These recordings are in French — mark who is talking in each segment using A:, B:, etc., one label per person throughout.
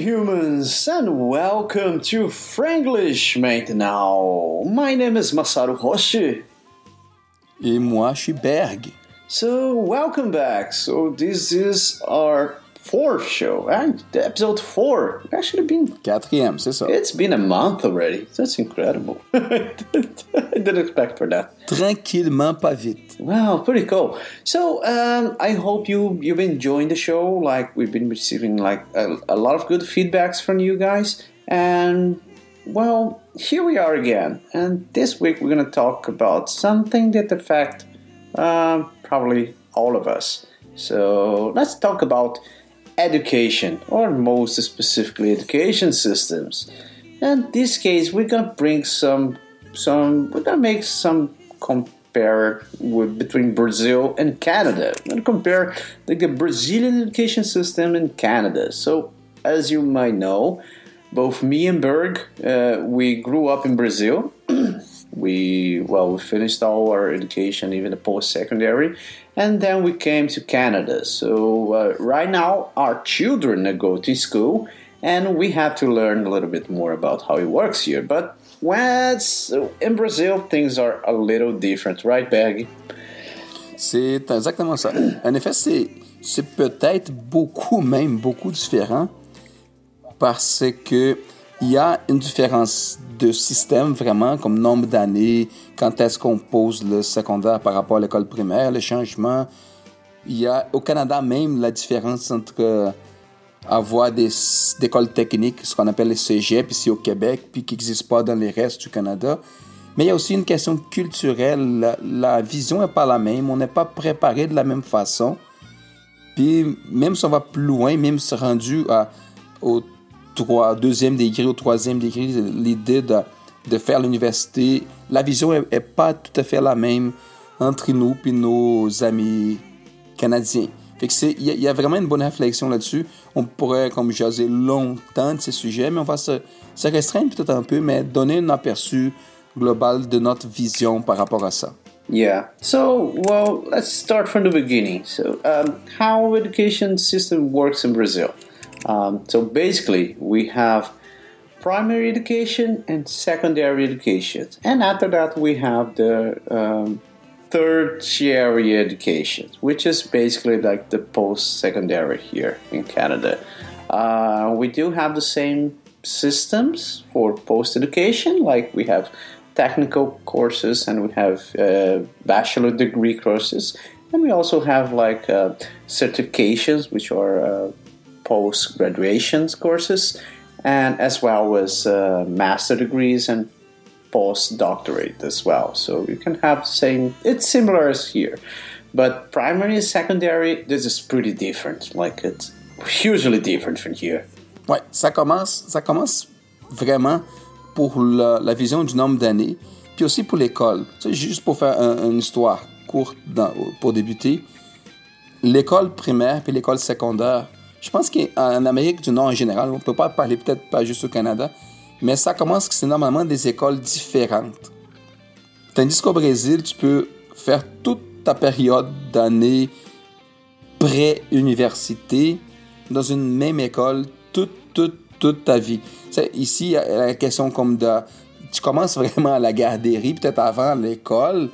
A: humans, and welcome to Franglish now, My name is Masaru Hoshi.
B: Et moi, Berg.
A: So, welcome back. So, this is our fourth show, and episode four. Actually, been
B: Quatrième, c'est ça.
A: it's been a month already. That's incredible. I didn't expect for that.
B: Tranquillement, pas vite.
A: Wow, pretty cool. So um, I hope you you've been enjoying the show. Like we've been receiving like a, a lot of good feedbacks from you guys, and well, here we are again. And this week we're gonna talk about something that affect uh, probably all of us. So let's talk about education, or most specifically, education systems. In this case, we're gonna bring some some. We're gonna make some compare with between Brazil and Canada. Gonna compare like the Brazilian education system and Canada. So, as you might know, both me and Berg, uh, we grew up in Brazil. We well, we finished all our education, even the post-secondary, and then we came to Canada. So uh, right now, our children go to school, and we have to learn a little bit more about how it works here. But when in Brazil, things are a little different, right, Berg?
B: C'est exactement ça. En effet, c'est, c'est peut-être beaucoup, même beaucoup différent parce que il y a une différence de système vraiment, comme nombre d'années, quand est-ce qu'on pose le secondaire par rapport à l'école primaire, le changement. Il y a au Canada même la différence entre avoir des écoles techniques, ce qu'on appelle les cégep ici au Québec, puis qui n'existent pas dans les restes du Canada. Mais il y a aussi une question culturelle. La, la vision n'est pas la même. On n'est pas préparé de la même façon. Puis même si on va plus loin, même si rendu à, au deuxième degré, au troisième degré, l'idée de, de faire l'université, la vision est, est pas tout à fait la même entre nous et nos amis canadiens. Fait que c'est, il y, a- il y a vraiment une bonne réflexion là-dessus. On pourrait, comme jaser longtemps de ces sujets, mais on va se, se restreindre peut-être un peu, mais donner un aperçu global de notre vision par rapport à ça.
A: Yeah. So, well, let's start from the beginning. So, um, how education system works in Brazil? Um, so basically, we have primary education and secondary education, and after that, we have the um, tertiary education, which is basically like the post-secondary here in Canada. Uh, we do have the same systems for post-education, like we have technical courses and we have uh, bachelor degree courses, and we also have like uh, certifications, which are uh, post graduations courses, and as well as uh, master degrees and postdoctorate as well. So you can have the same. It's similar as here, but primary and secondary. This is pretty different. Like it's hugely different from here.
B: Ouais, ça commence, ça commence vraiment pour la, la vision du nombre d'années, puis aussi pour l'école. Sais, juste pour faire un- une histoire courte dans- pour débuter, l'école primaire puis l'école secondaire, je pense qu'en Amérique du Nord en général, on peut pas parler peut-être pas juste au Canada, mais ça commence que c'est normalement des écoles différentes. Tandis qu'au Brésil, tu peux faire toute ta période d'année pré-université dans une même école toute, toute, toute ta vie. Ici, la question comme de... Tu commences vraiment à la garderie, peut-être avant l'école,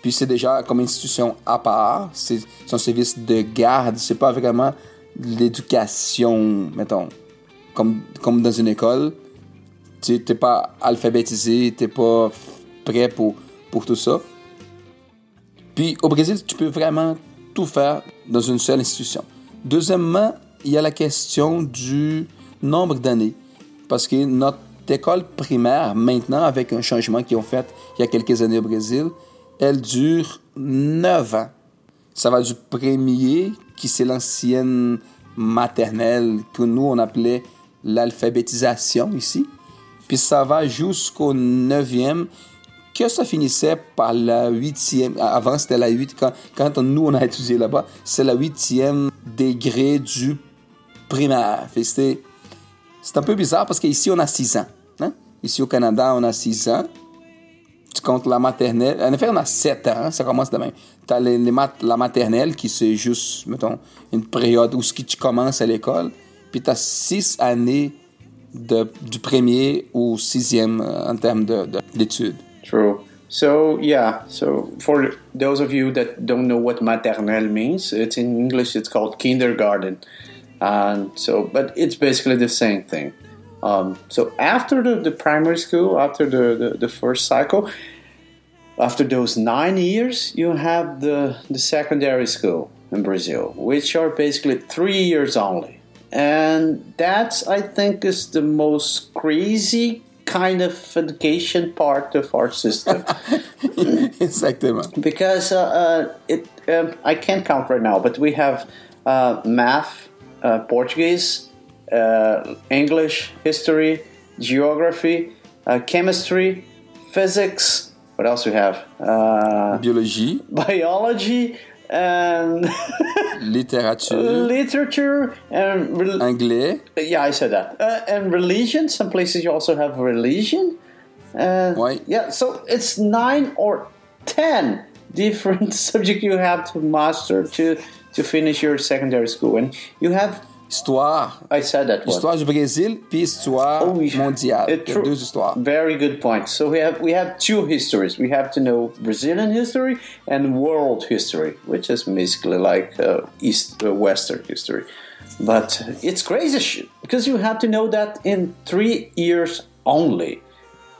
B: puis c'est déjà comme institution à part. C'est un service de garde. C'est pas vraiment l'éducation, mettons, comme, comme dans une école. Tu n'es pas alphabétisé, tu n'es pas prêt pour, pour tout ça. Puis au Brésil, tu peux vraiment tout faire dans une seule institution. Deuxièmement, il y a la question du nombre d'années. Parce que notre école primaire, maintenant, avec un changement qu'ils ont fait il y a quelques années au Brésil, elle dure 9 ans. Ça va du premier, qui c'est l'ancienne maternelle, que nous, on appelait l'alphabétisation ici. Puis ça va jusqu'au neuvième, que ça finissait par la huitième. Avant, c'était la huit. Quand, nous, on a étudié là-bas, c'est la huitième degré du primaire. C'est un peu bizarre parce qu'ici, on a six ans. hein. Ici, au Canada, on a six ans. Tu comptes la maternelle. En effet, on a sept ans. Ça commence de même. Tu as les, mat- la maternelle qui c'est juste, mettons, une période où ce qui tu commences à l'école. puis tu as six années de, du premier au sixième euh, en termes d'études.
A: True. So yeah, so for those of you that don't know what maternelle means, it's in English it's called kindergarten, and so but it's basically the same thing. Um, so after the, the primary school, after the, the, the first cycle, after those nine years, you have the, the secondary school in Brazil, which are basically three years only. And that's, I think, is the most crazy kind of education part of our system.
B: Exactement.
A: Because uh, uh, it, um, I can't count right now, but we have uh, math, uh, Portuguese, uh, English, history, geography, uh, chemistry, physics. What else we have? Uh,
B: Biologie,
A: biology and
B: littérature,
A: literature and
B: anglais.
A: yeah, I said that. Uh, and religion. Some places you also have religion. Uh,
B: Ouais.
A: Yeah, so it's nine or ten different subjects you have to master to to finish your secondary school, and you have.
B: Histoire.
A: I said that one.
B: Histoire du Brésil, puis histoire
A: Oh,
B: mondiale.
A: It- true.
B: deux histoires.
A: Very good point. So we have we have two histories. We have to know Brazilian history and world history, which is basically like uh, East uh, Western history. But it's crazy shit because you have to know that in three years only,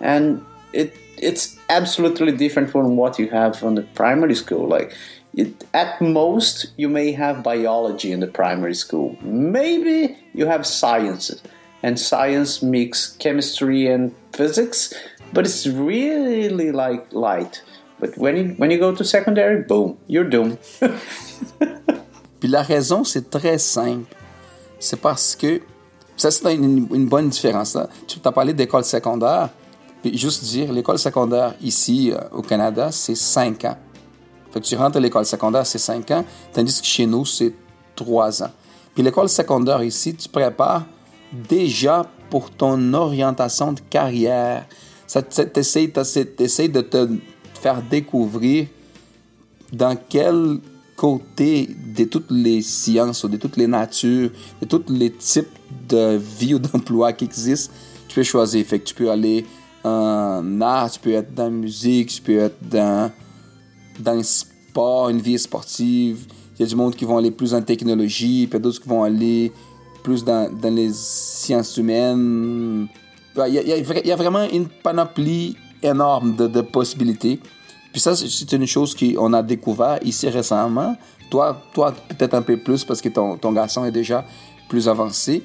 A: and it it's absolutely different from what you have on the primary school. Like. It, at most, you may have biology in the primary school. Maybe you have sciences, and science mix chemistry and physics, but it's really like light. But when you when you go to secondary, boom, you're doomed.
B: Puis la raison, c'est très simple. C'est parce que, ça c'est une, une bonne différence. Là. Tu as parlé d'école secondaire, puis juste dire, l'école secondaire ici euh, au Canada, c'est 5 ans. Fait que tu rentres à l'école secondaire, c'est 5 ans, tandis que chez nous, c'est 3 ans. Puis l'école secondaire ici, tu prépares déjà pour ton orientation de carrière. Ça t'essaye de te faire découvrir dans quel côté de toutes les sciences ou de toutes les natures, de tous les types de vie ou d'emploi qui existent, tu peux choisir. Fait que tu peux aller en art, tu peux être dans la musique, tu peux être dans, dans le sport, une vie sportive. Il y a du monde qui vont aller plus en technologie, puis d'autres qui vont aller plus dans, dans les sciences humaines. Il y, a, il y a vraiment une panoplie énorme de, de possibilités. Puis ça, c'est- une chose qu'on a découvert ici récemment. Toi, toi peut-être un peu plus parce que ton, ton garçon est déjà plus avancé.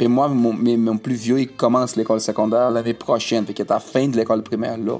B: Et moi, mon, mon plus vieux, il commence l'école secondaire l'année prochaine. Fait qu'il est à la fin de l'école primaire là.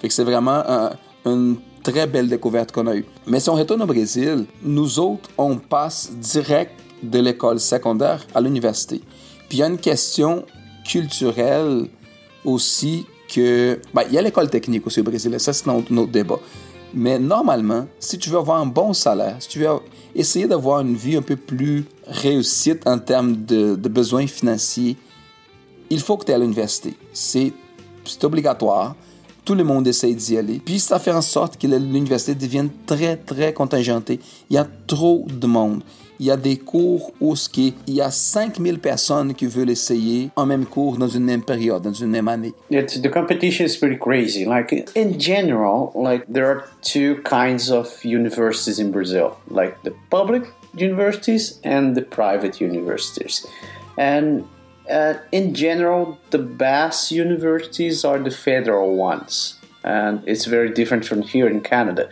B: Fait c'est vraiment un- une très belle découverte qu'on a eue. Mais si on retourne au Brésil, nous autres, on passe direct de l'école secondaire à l'université. Puis il y a une question culturelle aussi que... ben, il y a l'école technique aussi au Brésil, ça c'est notre, notre débat. Mais normalement, si tu veux avoir un bon salaire, si tu veux essayer d'avoir une vie un peu plus réussite en termes de, besoins financiers, il faut que tu aies à l'université. C'est obligatoire. Tout le monde essaie d'y aller. Puis ça fait en sorte que l'université devienne très, très contingentée. Il y a trop de monde. Il y a des cours où il y a 5000 personnes qui veulent essayer en même cours dans une même période, dans une même année.
A: It's, the competition is pretty crazy. Like in general, like there are two kinds of universities in Brazil, like the public universities and the private universities. And uh, in general, the best universities are the federal ones, and it's very different from here in Canada.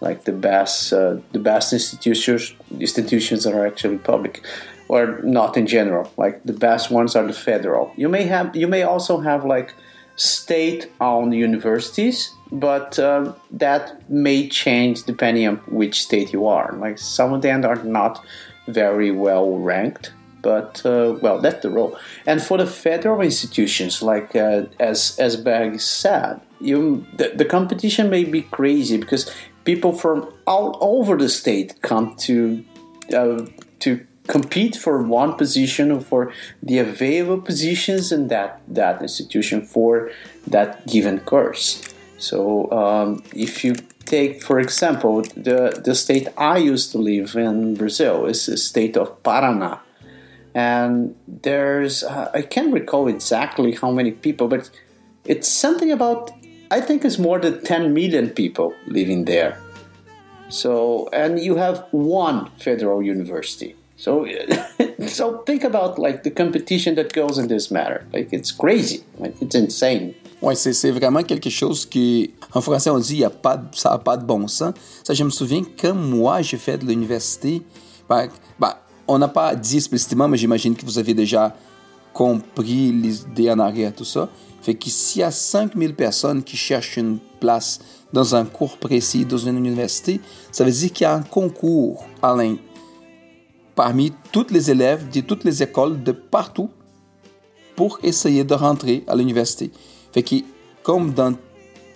A: Like the best, uh, the best institutions institutions are actually public, or not in general. Like the best ones are the federal. You may have, you may also have like state-owned universities, but um, that may change depending on which state you are. Like some of them are not very well ranked, but uh, well, that's the role. And for the federal institutions, like uh, as as Bag said, you the, the competition may be crazy because people from all over the state come to uh, to compete for one position or for the available positions in that that institution for that given course. So um, if you take, for example, the the state I used to live in Brazil is the state of Paraná, and there's uh, I can't recall exactly how many people, but it's something about I think it's more than 10 million people living there. So and you have one federal university. So so think about like the competition that goes in this matter. Like it's crazy. Like it's insane.
B: Oui, c'est vraiment quelque chose qui, en français, on dit, y a pas, ça n'a pas de bon sens. Ça, je me souviens, quand moi, j'ai fait de l'université, ben, ben, on n'a pas dit explicitement, mais j'imagine que vous avez déjà compris l'idée en arrière, tout ça. Fait que s'il y a 5000 personnes qui cherchent une place dans un cours précis dans une université, ça veut dire qu'il y a un concours, Alain, parmi tous les élèves de toutes les écoles de partout pour essayer de rentrer à l'université. Fait que, comme dans,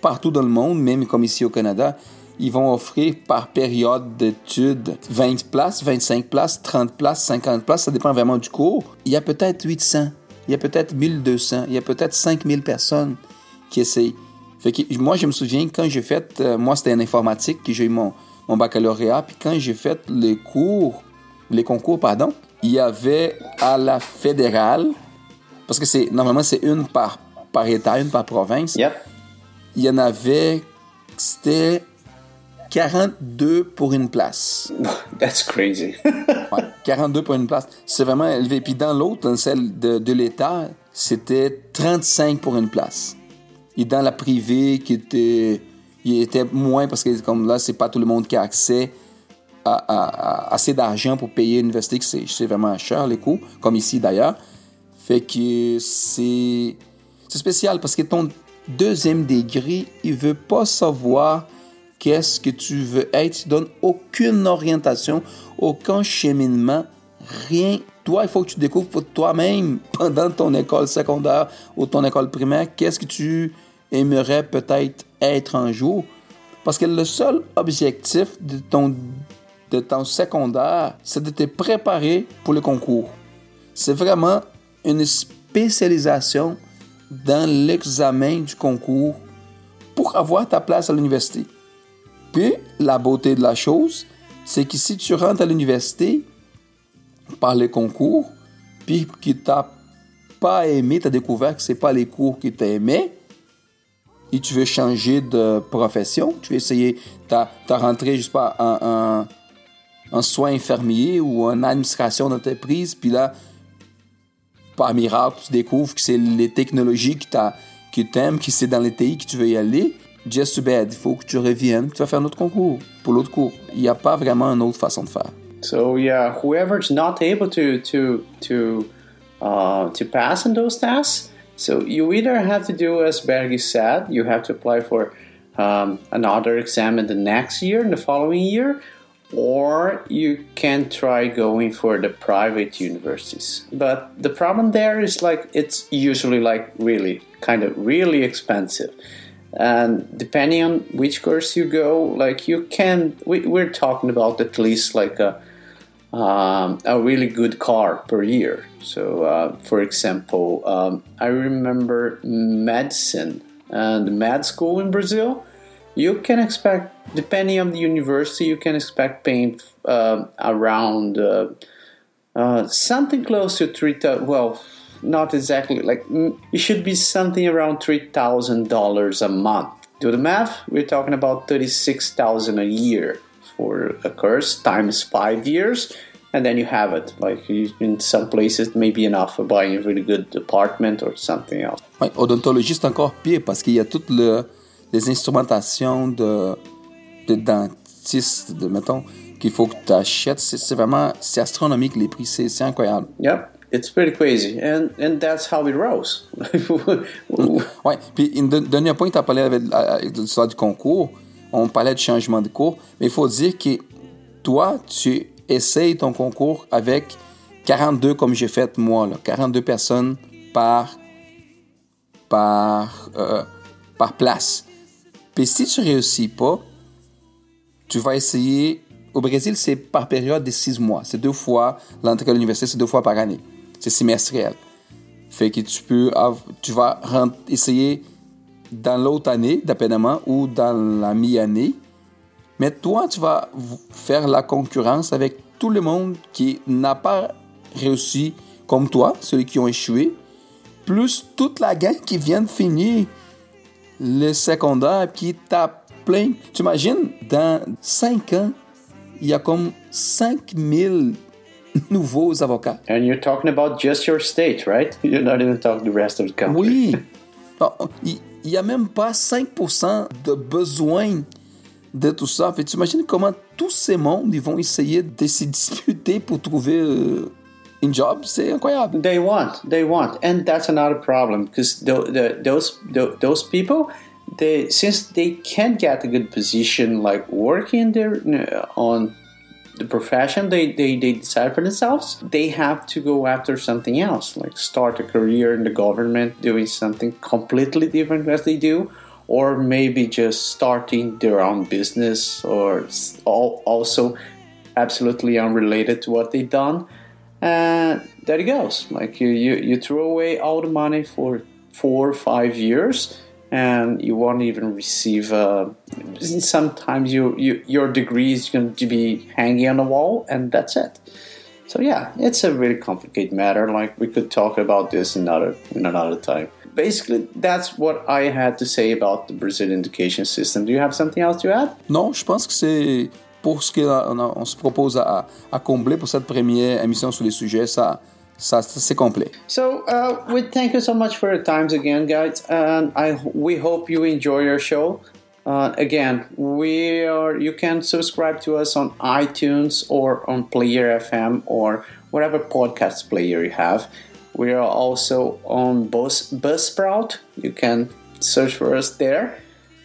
B: partout dans le monde, même comme ici au Canada, ils vont offrir par période d'études 20 places, 25 places, 30 places, 50 places, ça dépend vraiment du cours. Il y a peut-être 800, il y a peut-être 1200, il y a peut-être 5000 personnes qui essayent. Fait que moi, je me souviens quand j'ai fait, euh, moi c'était en informatique que j'ai eu mon, mon baccalauréat, puis quand j'ai fait les cours, les concours, pardon, il y avait à la fédérale, parce que c'est normalement c'est une par, par État, une par province.
A: Yep.
B: Il y en avait, c'était 42 pour une place.
A: That's crazy.
B: ouais, 42 pour une place. C'est vraiment élevé. Puis dans l'autre, dans celle de, de l'État, c'était 35 pour une place. Et dans la privée, qui était, il était moins parce que comme là, c'est pas tout le monde qui a accès à, à, à assez d'argent pour payer l'université, que c'est vraiment cher les coûts, comme ici d'ailleurs. Fait que c'est c'est spécial parce que ton deuxième degré, il veut pas savoir qu'est-ce que tu veux être. Tu donnes aucune orientation, aucun cheminement, rien. Toi, il faut que tu découvres pour toi-même pendant ton école secondaire ou ton école primaire, qu'est-ce que tu aimerais peut-être être un jour. Parce que le seul objectif de ton, de ton secondaire, c'est de te préparer pour le concours. C'est vraiment une spécialisation dans l'examen du concours pour avoir ta place à l'université. Puis, la beauté de la chose, c'est que si tu rentres à l'université par les concours, puis que tu n'as pas aimé, tu as découvert que ce pas les cours tu aimé, et tu veux changer de profession, tu veux essayer, tu as, rentré, je sais pas, en, soins infirmiers ou en administration d'entreprise, puis là, par miracle, tu découvres que c'est les technologies que tu aimes, que c'est dans les pays que tu veux y aller, just too bad. Il faut que tu reviennes, que tu vas faire concours pour l'autre cours. Il n'y a pas vraiment une autre façon de faire.
A: So yeah, whoever's not able to to to uh, to pass in those tests, so you either have to do as Bergie said, you have to apply for um, another exam in the next year, in the following year, or you can try going for the private universities. But the problem there is like it's usually like really kind of really expensive and depending on which course you go like you can we, we're talking about at least like a um, a really good car per year. So uh, for example um, i remember medicine and med school in brazil. You can expect depending on the university you can expect paying uh, around uh, uh something close to three well not exactly like it should be something around three thousand dollars a month. Do the math. We're talking about thirty six thousand a year for a course times five years, and then you have it. Like in some places, it may be enough for buying a really good apartment or something else.
B: Ouais, odontologie c'est encore pire parce qu'il y a toutes le, les instrumentations de, de dentiste, de mettons qu'il faut que tu achètes. C'est vraiment c'est astronomique les prix, c'est incroyable.
A: Yep. It's pretty crazy, and and that's how it rose.
B: ouais. Puis une dernier point, tu as parlé avec, l'histoire du concours. On parlait du changement de cours, mais il faut dire que toi, tu essayes ton concours avec 42 comme j'ai fait moi, là, 42 personnes par par euh, par place. Puis si tu réussis pas, tu vas essayer. Au Brésil, c'est par période de six mois. C'est deux fois l'entrée à l'université, c'est deux fois par année c'est semestriel. Fait que tu peux, tu vas essayer dans l'autre année d'appénement ou dans la mi-année. Mais toi, tu vas faire la concurrence avec tout le monde qui n'a pas réussi comme toi, ceux qui ont échoué, plus toute la gang qui vient de finir le secondaire qui tape plein. Tu imagines, dans 5 ans, il y a comme 5000 nouveaux avocats.
A: And you're talking about just your state, right? You're not even talking the rest of the country.
B: Oui. Bon, Il n'y a même pas 5% de besoin de tout ça. Fait, tu imagines comment tous ces mondes ils vont essayer de se disputer pour trouver euh, un job? C'est incroyable.
A: They want, they want, and that's another problem because the, the, those the, those people, they since they can't get a good position like working there uh, on the profession they, they they decide for themselves, they have to go after something else, like start a career in the government, doing something completely different as they do, or maybe just starting their own business, or also absolutely unrelated to what they've done. And there it goes. Like you, you you throw away all the money for four or five years and you won't even receive uh, sometimes you, you your degree is going to be hanging on the wall and that's it. So yeah it's a really complicated matter. Like we could talk about this another in another time. Basically that's what i had to say about the brazilian education system. Do you have something else to add?
B: Non, je pense que c'est pour ce qu'on on se propose à, à combler pour cette première émission sur les sujets, ça, c'est complet.
A: So uh, we thank you so much for your times again, guys, and I we hope you enjoy your show. Uh, again, we are you can subscribe to us on iTunes or on Player FM or whatever podcast player you have. We are also on Buzz Buzzsprout. You can search for us there.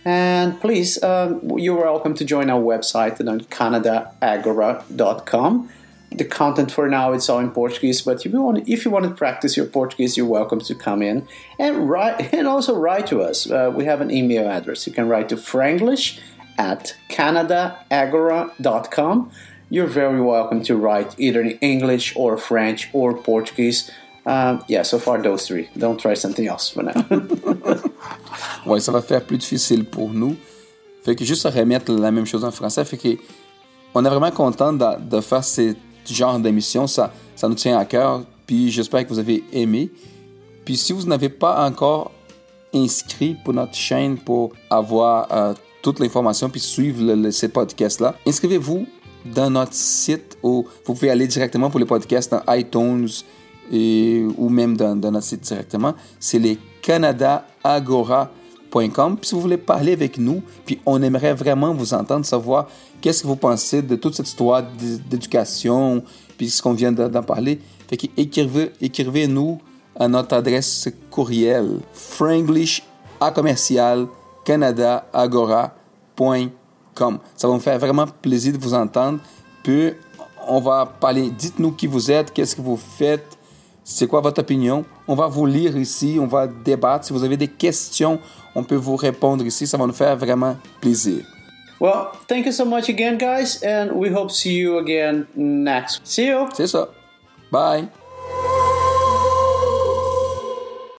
A: And please, um, you're welcome to join our website on canadaagora.com. The content for now it's all in Portuguese, but if you want, if you want to practice your Portuguese, you're welcome to come in and write and also write to us. Uh, we have an email address. You can write to franglish at canadaagora.com. You're very welcome to write either in English or French or Portuguese. Um, yeah, so far those three. Don't try something else for now.
B: Ouais, ça va faire plus difficile pour nous. Fait que juste remettre la même chose en français, fait que on est vraiment content de, de faire ce genre d'émission. Ça, ça nous tient à cœur. Puis j'espère que vous avez aimé. Puis si vous n'avez pas encore inscrit pour notre chaîne pour avoir euh, toute l'information puis suivre le, le- ces podcasts-là, inscrivez-vous dans notre site où vous pouvez aller directement pour les podcasts dans iTunes et, ou même dans, dans notre site directement. C'est les canadaagora.com. Puis si vous voulez parler avec nous, puis on aimerait vraiment vous entendre, savoir qu'est-ce que vous pensez de toute cette histoire d'éducation, puis ce qu'on vient de- d'en parler. Fait que écrivez, écrivez-nous à notre adresse courriel franglish à commercial canadaagora.com. Ça va me faire vraiment plaisir de vous entendre. Puis on va parler, dites-nous qui vous êtes, qu'est-ce que vous faites, c'est quoi votre opinion. On va vous lire ici, on va débattre. Si vous avez des questions, on peut vous répondre ici. Ça va nous faire vraiment plaisir.
A: well, thank you so much again, guys, and we hope to see you again next. See you.
B: C'est ça. Bye.